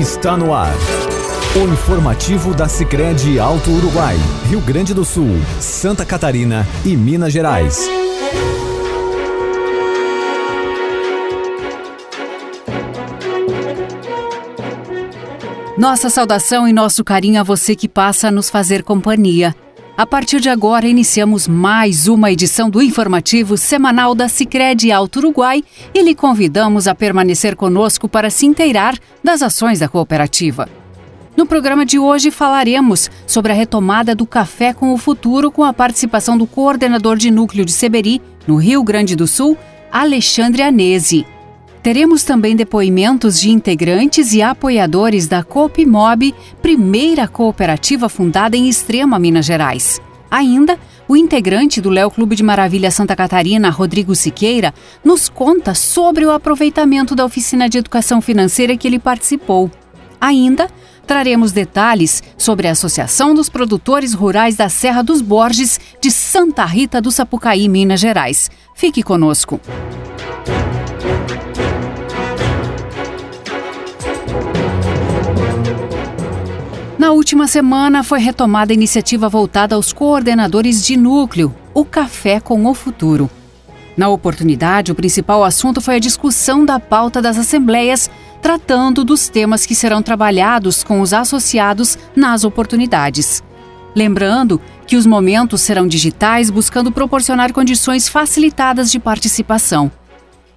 está no ar. O informativo da Sicredi Alto Uruguai, Rio Grande do Sul, Santa Catarina e Minas Gerais. Nossa saudação e nosso carinho a você que passa a nos fazer companhia. A partir de agora, iniciamos mais uma edição do informativo semanal da Sicredi Alto Uruguai e lhe convidamos a permanecer conosco para se inteirar das ações da cooperativa. No programa de hoje falaremos sobre a retomada do Café com o Futuro com a participação do coordenador de núcleo de Seberi, no Rio Grande do Sul, Alexandre Anese. Teremos também depoimentos de integrantes e apoiadores da Coopmob, primeira cooperativa fundada em Extrema, Minas Gerais. Ainda, o integrante do Léo Clube de Maravilha Santa Catarina, Rodrigo Siqueira, nos conta sobre o aproveitamento da oficina de educação financeira que ele participou. Ainda, traremos detalhes sobre a Associação dos Produtores Rurais da Serra dos Borges de Santa Rita do Sapucaí, Minas Gerais. Fique conosco. Na última semana foi retomada a iniciativa voltada aos coordenadores de núcleo, o Café com o Futuro. Na oportunidade, o principal assunto foi a discussão da pauta das assembleias, tratando dos temas que serão trabalhados com os associados nas oportunidades. Lembrando que os momentos serão digitais, buscando proporcionar condições facilitadas de participação.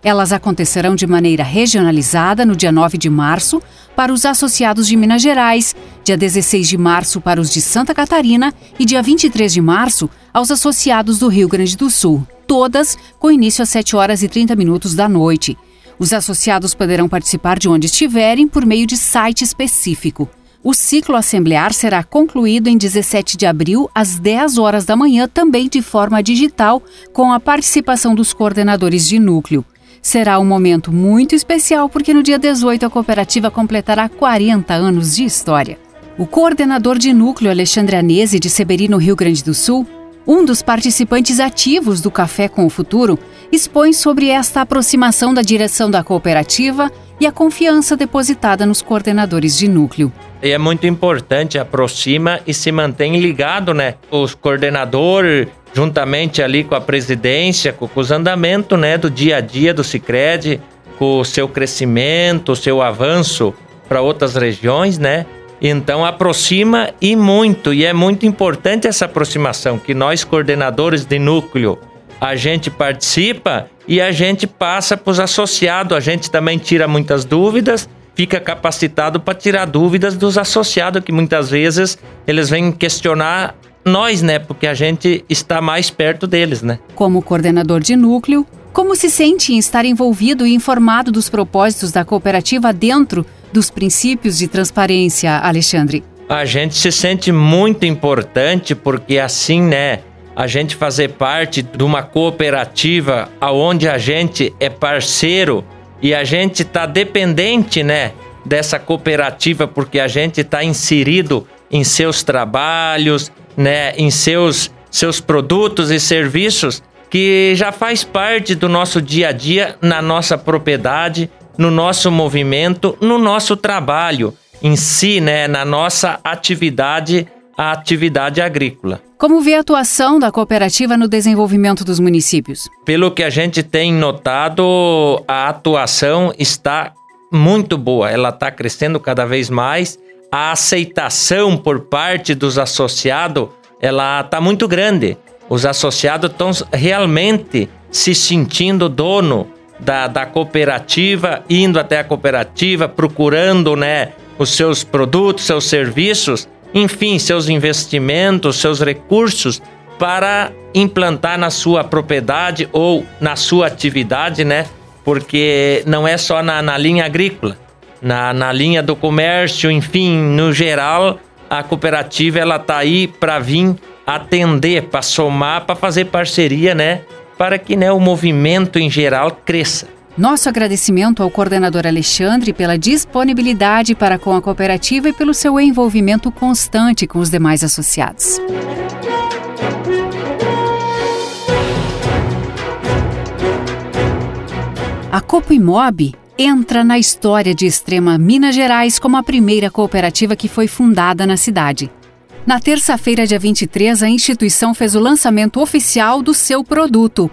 Elas acontecerão de maneira regionalizada no dia 9 de março para os associados de Minas Gerais, dia 16 de março para os de Santa Catarina e dia 23 de março aos associados do Rio Grande do Sul, todas com início às 7 horas e 30 minutos da noite. Os associados poderão participar de onde estiverem por meio de site específico. O ciclo assemblear será concluído em 17 de abril, às 10 horas da manhã, também de forma digital, com a participação dos coordenadores de núcleo. Será um momento muito especial porque no dia 18 a cooperativa completará 40 anos de história. O coordenador de núcleo Alexandre Anese de Seberi, no Rio Grande do Sul, um dos participantes ativos do Café com o Futuro, expõe sobre esta aproximação da direção da cooperativa e a confiança depositada nos coordenadores de núcleo. E é muito importante, aproxima e se mantém ligado, né? Os coordenadores juntamente ali com a presidência, com, os andamentos né, do dia a dia do Cicred, com o seu crescimento, o seu avanço para outras regiões, né? Então aproxima e muito, e é muito importante essa aproximação, que nós coordenadores de núcleo, a gente participa e a gente passa para os associados, a gente também tira muitas dúvidas, fica capacitado para tirar dúvidas dos associados, que muitas vezes eles vêm questionar nós, né? Porque a gente está mais perto deles, né? Como coordenador de núcleo, como se sente em estar envolvido e informado dos propósitos da cooperativa dentro dos princípios de transparência, Alexandre? A gente se sente muito importante porque assim, né? A gente fazer parte de uma cooperativa aonde a gente é parceiro e a gente está dependente, né? Dessa cooperativa porque a gente está inserido em seus trabalhos, né, em seus, seus produtos e serviços que já faz parte do nosso dia a dia na nossa propriedade, no nosso movimento, no nosso trabalho em si, né, na nossa atividade, a atividade agrícola. Como vê a atuação da cooperativa no desenvolvimento dos municípios? Pelo que a gente tem notado, a atuação está muito boa, ela está crescendo cada vez mais a aceitação por parte dos associados ela está muito grande. Os associados estão realmente se sentindo dono da, da cooperativa, indo até a cooperativa, procurando né, os seus produtos, seus serviços, enfim, seus investimentos, seus recursos para implantar na sua propriedade ou na sua atividade, né? Porque não é só na, na linha agrícola na, na linha do comércio, enfim, no geral, a cooperativa ela tá aí para vir atender, para somar, para fazer parceria, né, para que né, o movimento em geral cresça. Nosso agradecimento ao coordenador Alexandre pela disponibilidade para com a cooperativa e pelo seu envolvimento constante com os demais associados. A Copo Imob entra na história de Extrema Minas Gerais como a primeira cooperativa que foi fundada na cidade. Na terça-feira, dia 23, a instituição fez o lançamento oficial do seu produto,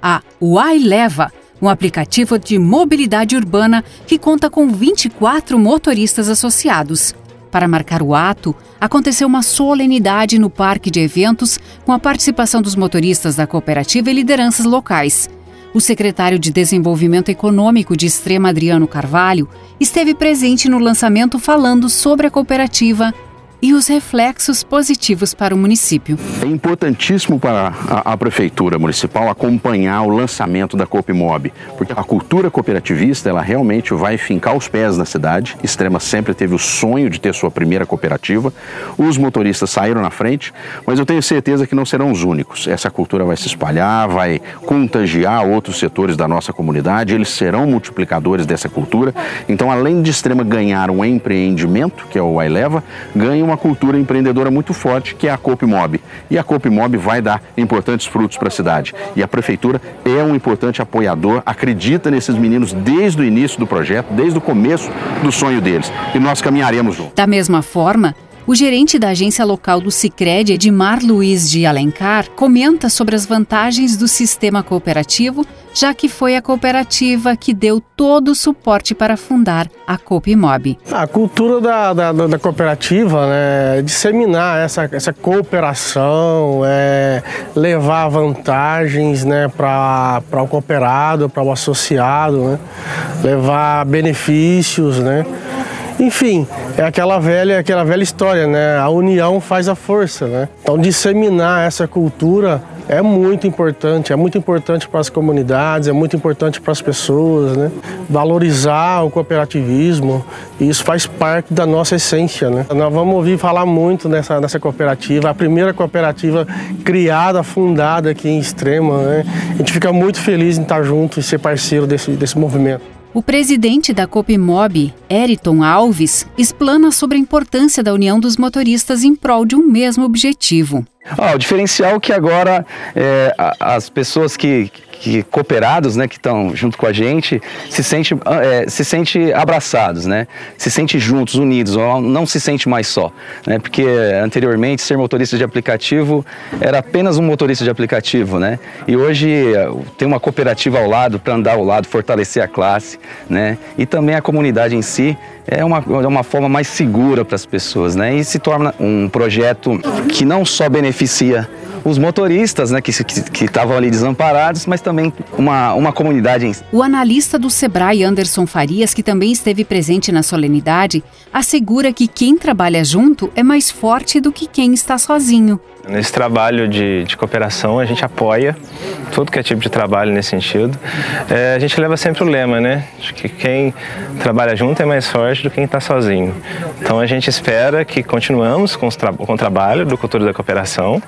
a Uai Leva, um aplicativo de mobilidade urbana que conta com 24 motoristas associados. Para marcar o ato, aconteceu uma solenidade no parque de eventos com a participação dos motoristas da cooperativa e lideranças locais. O secretário de Desenvolvimento Econômico de Extrema, Adriano Carvalho, esteve presente no lançamento falando sobre a cooperativa e os reflexos positivos para o município. É importantíssimo para a, a, prefeitura municipal acompanhar o lançamento da Copimob, porque a cultura cooperativista ela realmente vai fincar os pés na cidade. Extrema sempre teve o sonho de ter sua primeira cooperativa. Os motoristas saíram na frente, mas eu tenho certeza que não serão os únicos. Essa cultura vai se espalhar, vai contagiar outros setores da nossa comunidade. Eles serão multiplicadores dessa cultura. Então, além de Extrema ganhar um empreendimento, que é o Aileva, ganha uma cultura empreendedora muito forte, que é a Copimob. E a Copimob vai dar importantes frutos para a cidade. E a prefeitura é um importante apoiador, acredita nesses meninos desde o início do projeto, desde o começo do sonho deles. E nós caminharemos juntos. Da mesma forma, o gerente da agência local do Sicredi, Edmar Luiz de Alencar, comenta sobre as vantagens do sistema cooperativo, já que foi a cooperativa que deu todo o suporte para fundar a Copimob. A cultura da, da, da cooperativa né, é disseminar essa, essa cooperação, é, levar vantagens né, para o cooperado, para o associado, né, levar benefícios, né? Enfim, é aquela velha, aquela velha história, né? A união faz a força, né? Então disseminar essa cultura é muito importante, é muito importante para as comunidades, é muito importante para as pessoas, né? Valorizar o cooperativismo, isso faz parte da nossa essência, né? Nós vamos ouvir falar muito nessa, nessa cooperativa, a primeira cooperativa criada, fundada aqui em Extrema, né? A gente fica muito feliz em estar junto e ser parceiro desse, desse movimento. O presidente da Copimob, Eriton Alves, explana sobre a importância da união dos motoristas em prol de um mesmo objetivo. Ah, o diferencial é que agora é, as pessoas que, que cooperados, né, que estão junto com a gente, se sente, é, se sente abraçados, né, se sente juntos, unidos, não se sente mais só, né, porque anteriormente ser motorista de aplicativo era apenas um motorista de aplicativo, né, e hoje é, tem uma cooperativa ao lado para andar ao lado, fortalecer a classe, né, e também a comunidade em si é uma, é uma forma mais segura para as pessoas, né, e se torna um projeto que não só beneficia os motoristas, né, que estavam ali desamparados, mas também uma, uma comunidade em O analista do Sebrae, Anderson Farias, que também esteve presente na solenidade, assegura que quem trabalha junto é mais forte do que quem está sozinho. Nesse trabalho de, de, cooperação, a gente apoia tudo que é tipo de trabalho nesse sentido. É, a gente leva sempre o lema, né? De que quem trabalha junto é mais forte do que quem está sozinho. Então a gente espera que continuamos com, tra com o trabalho do Cultura da Cooperação,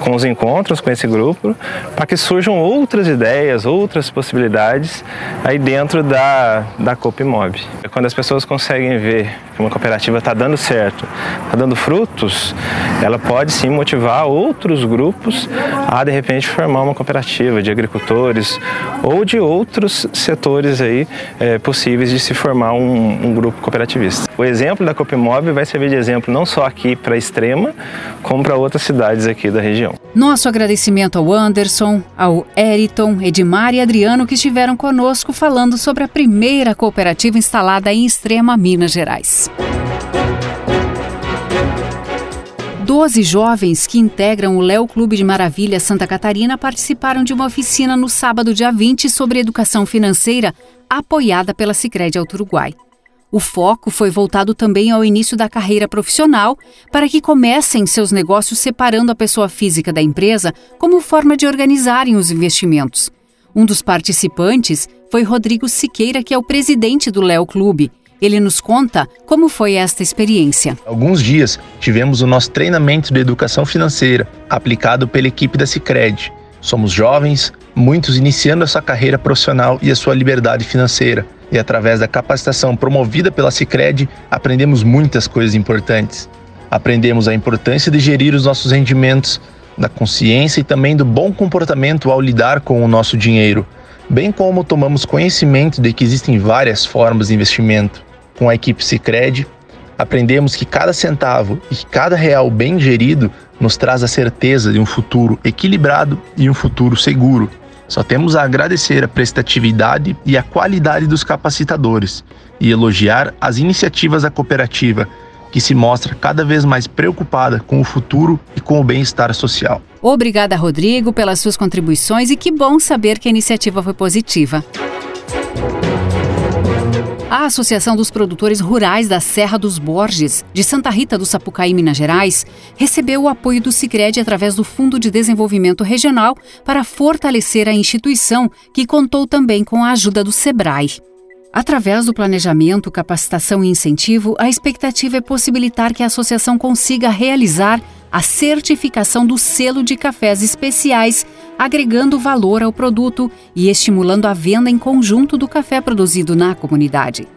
com os encontros com esse grupo, para que surjam outras ideias, outras possibilidades aí dentro da, da Copimob. Quando as pessoas conseguem ver que uma cooperativa está dando certo, está dando frutos, ela pode sim motivar outros grupos a de repente formar uma cooperativa de agricultores ou de outros setores aí é, possíveis de se formar um, um, grupo O exemplo da Copimob vai servir de exemplo não só aqui para Extrema, como para outras cidades aqui da região. Nosso agradecimento ao Anderson, ao Eriton, Edmar e Adriano que estiveram conosco falando sobre a primeira cooperativa instalada em Extrema, Minas Gerais. Doze jovens que integram o Léo Clube de Maravilha Santa Catarina participaram de uma oficina no sábado, dia 20, sobre educação financeira, apoiada pela Sicredi Alto Uruguai. O foco foi voltado também ao início da carreira profissional, para que comecem seus negócios separando a pessoa física da empresa como forma de organizarem os investimentos. Um dos participantes foi Rodrigo Siqueira, que é o presidente do Léo Clube, ele nos conta como foi esta experiência. Alguns dias tivemos o nosso treinamento de educação financeira, aplicado pela equipe da Cicred. Somos jovens, muitos iniciando a sua carreira profissional e a sua liberdade financeira. E através da capacitação promovida pela Cicred, aprendemos muitas coisas importantes. Aprendemos a importância de gerir os nossos rendimentos, da consciência e também do bom comportamento ao lidar com o nosso dinheiro bem como tomamos conhecimento de que existem várias formas de investimento. Com a equipe Sicredi, aprendemos que cada centavo e cada real bem gerido nos traz a certeza de um futuro equilibrado e um futuro seguro. Só temos a agradecer a prestatividade e a qualidade dos capacitadores e elogiar as iniciativas da cooperativa, que se mostra cada vez mais preocupada com o futuro e com o bem-estar social. Obrigada, Rodrigo, pelas suas contribuições e que bom saber que a iniciativa foi positiva. A Associação dos Produtores Rurais da Serra dos Borges, de Santa Rita do Sapucaí, Minas Gerais, recebeu o apoio do Sicredi através do Fundo de Desenvolvimento Regional para fortalecer a instituição, que contou também com a ajuda do Sebrae. Através do planejamento, capacitação e incentivo, a expectativa é possibilitar que a associação consiga realizar a certificação do selo de cafés especiais, agregando valor ao produto e estimulando a venda em conjunto do café produzido na comunidade.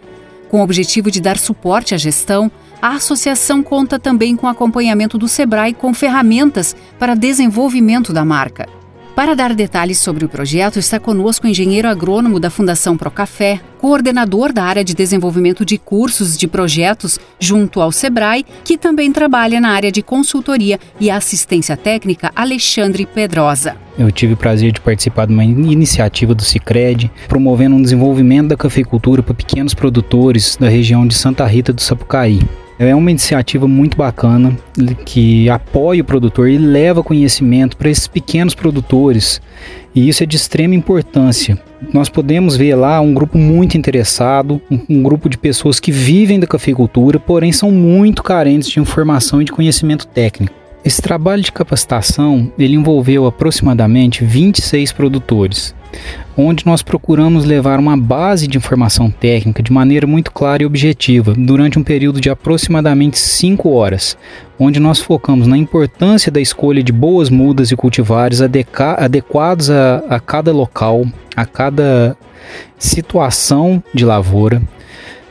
Com o objetivo de dar suporte à gestão, a associação conta também com acompanhamento do Sebrae com ferramentas para desenvolvimento da marca. Para dar detalhes sobre o projeto, está conosco o engenheiro agrônomo da Fundação Procafé, coordenador da área de desenvolvimento de cursos de projetos junto ao SEBRAE, que também trabalha na área de consultoria e assistência técnica, Alexandre Pedrosa. Eu tive o prazer de participar de uma iniciativa do Cicred, promovendo um desenvolvimento da cafeicultura para pequenos produtores da região de Santa Rita do Sapucaí. É uma iniciativa muito bacana que apoia o produtor e leva conhecimento para esses pequenos produtores. E isso é de extrema importância. Nós podemos ver lá um grupo muito interessado, um, um grupo de pessoas que vivem da cafeicultura, porém são muito carentes de informação e de conhecimento técnico. Esse trabalho de capacitação ele envolveu aproximadamente 26 produtores onde nós procuramos levar uma base de informação técnica de maneira muito clara e objetiva durante um período de aproximadamente 5 horas, onde nós focamos na importância da escolha de boas mudas e cultivares adequados a, a cada local, a cada situação de lavoura.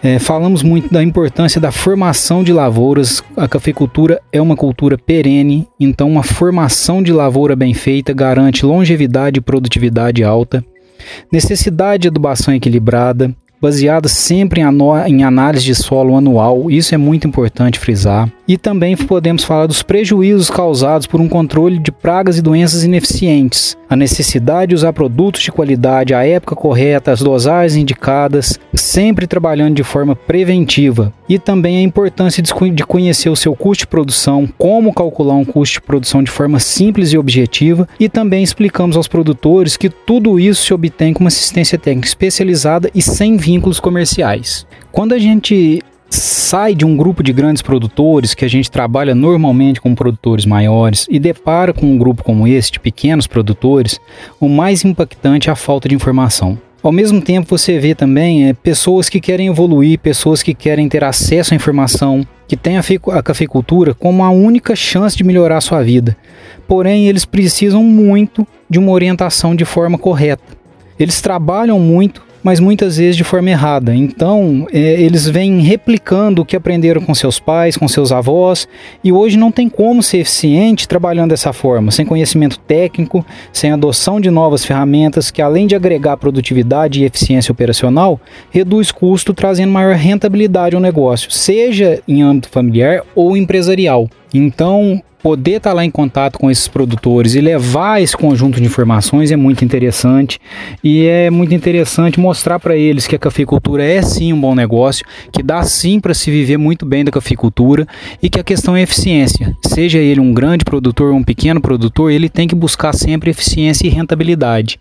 É, falamos muito da importância da formação de lavouras. A cafeicultura é uma cultura perene, então uma formação de lavoura bem feita garante longevidade e produtividade alta. Necessidade de adubação equilibrada, baseada sempre em, em, análise de solo anual, isso é muito importante frisar. E também podemos falar dos prejuízos causados por um controle de pragas e doenças ineficientes, a necessidade de usar produtos de qualidade à época correta, as dosagens indicadas, sempre trabalhando de forma preventiva. E também a importância de conhecer o seu custo de produção, como calcular um custo de produção de forma simples e objetiva, e também explicamos aos produtores que tudo isso se obtém com uma assistência técnica especializada e sem vínculos comerciais. Quando a gente sai de um grupo de grandes produtores que a gente trabalha normalmente com produtores maiores e depara com um grupo como esse de pequenos produtores, o mais impactante é a falta de informação. Ao mesmo tempo, você vê também é, pessoas que querem evoluir, pessoas que querem ter acesso à informação, que têm a, a cafeicultura como a única chance de melhorar a sua vida. Porém, eles precisam muito de uma orientação de forma correta. Eles trabalham muito, mas muitas vezes de forma errada. Então, é, eles vêm replicando o que aprenderam com seus pais, com seus avós, e hoje não tem como ser eficiente trabalhando dessa forma, sem conhecimento técnico, sem adoção de novas ferramentas que, além de agregar produtividade e eficiência operacional, reduz custo, trazendo maior rentabilidade ao negócio, seja em âmbito familiar ou empresarial. Então, poder estar tá lá em contato com esses produtores e levar esse conjunto de informações é muito interessante e é muito interessante mostrar para eles que a cafeicultura é sim um bom negócio, que dá sim para se viver muito bem da cafeicultura e que a questão é eficiência. Seja ele um grande produtor ou um pequeno produtor, ele tem que buscar sempre eficiência e rentabilidade.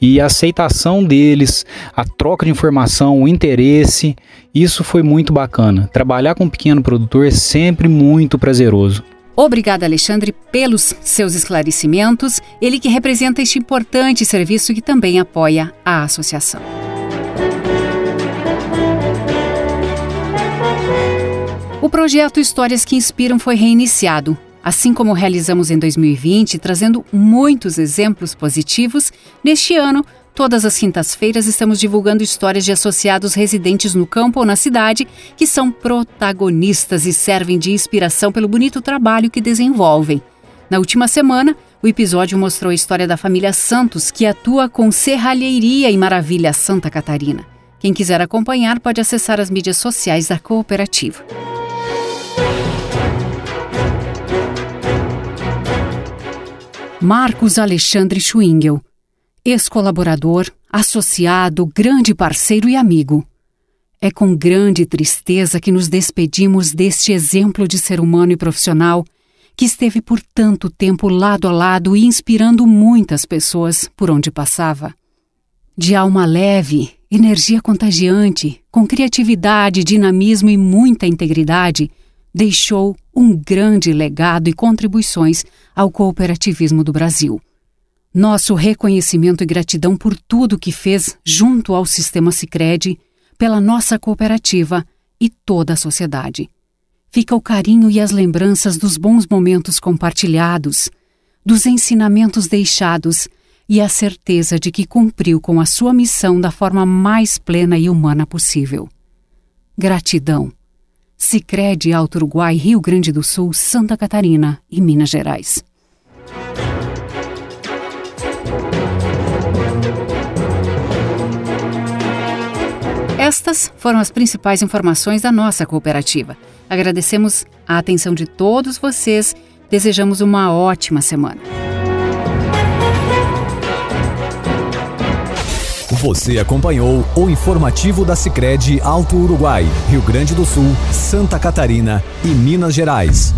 E a aceitação deles, a troca de informação, o interesse, isso foi muito bacana. Trabalhar com um pequeno produtor é sempre muito prazeroso. Obrigada, Alexandre, pelos seus esclarecimentos. Ele que representa este importante serviço que também apoia a associação. O projeto Histórias que Inspiram foi reiniciado, assim como realizamos em 2020, trazendo muitos exemplos positivos. Neste ano, Todas as quintas-feiras estamos divulgando histórias de associados residentes no campo ou na cidade que são protagonistas e servem de inspiração pelo bonito trabalho que desenvolvem. Na última semana, O episódio mostrou a história da família Santos, que atua com serralheria em Maravilha, Santa Catarina. Quem quiser acompanhar pode acessar as mídias sociais da cooperativa. Marcos Alexandre Schwingel, ex-colaborador, associado, grande parceiro e amigo. É com grande tristeza que nos despedimos deste exemplo de ser humano e profissional que esteve por tanto tempo lado a lado e inspirando muitas pessoas por onde passava. De alma leve, energia contagiante, com criatividade, dinamismo e muita integridade, deixou um grande legado e contribuições ao cooperativismo do Brasil. Nosso reconhecimento e gratidão por tudo que fez junto ao sistema Sicredi, pela nossa cooperativa e toda a sociedade. Fica o carinho e as lembranças dos bons momentos compartilhados, dos ensinamentos deixados e a certeza de que cumpriu com a sua missão da forma mais plena e humana possível. Gratidão. Sicredi Alto Uruguai, Rio Grande do Sul, Santa Catarina e Minas Gerais. Estas foram as principais informações da nossa cooperativa. Agradecemos a atenção de todos vocês, desejamos uma ótima semana. Você acompanhou o informativo da Sicredi Alto Uruguai, Rio Grande do Sul, Santa Catarina e Minas Gerais.